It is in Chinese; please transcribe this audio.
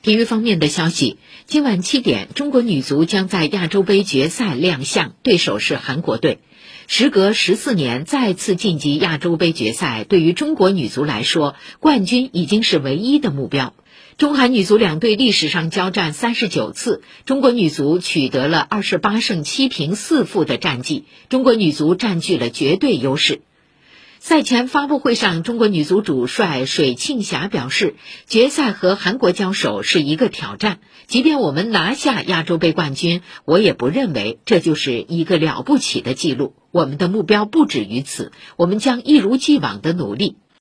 体育方面的消息，今晚七点，中国女足将在亚洲杯决赛亮相，对手是韩国队。时隔十四年再次晋级亚洲杯决赛，对于中国女足来说，冠军已经是唯一的目标。中韩女足两队历史上交战三十九次，中国女足取得了二十八胜七平四负的战绩，中国女足占据了绝对优势。赛前发布会上，中国女足主帅水庆霞表示，决赛和韩国交手是一个挑战，即便我们拿下亚洲杯冠军，我也不认为这就是一个了不起的记录。我们的目标不止于此，我们将一如既往的努力。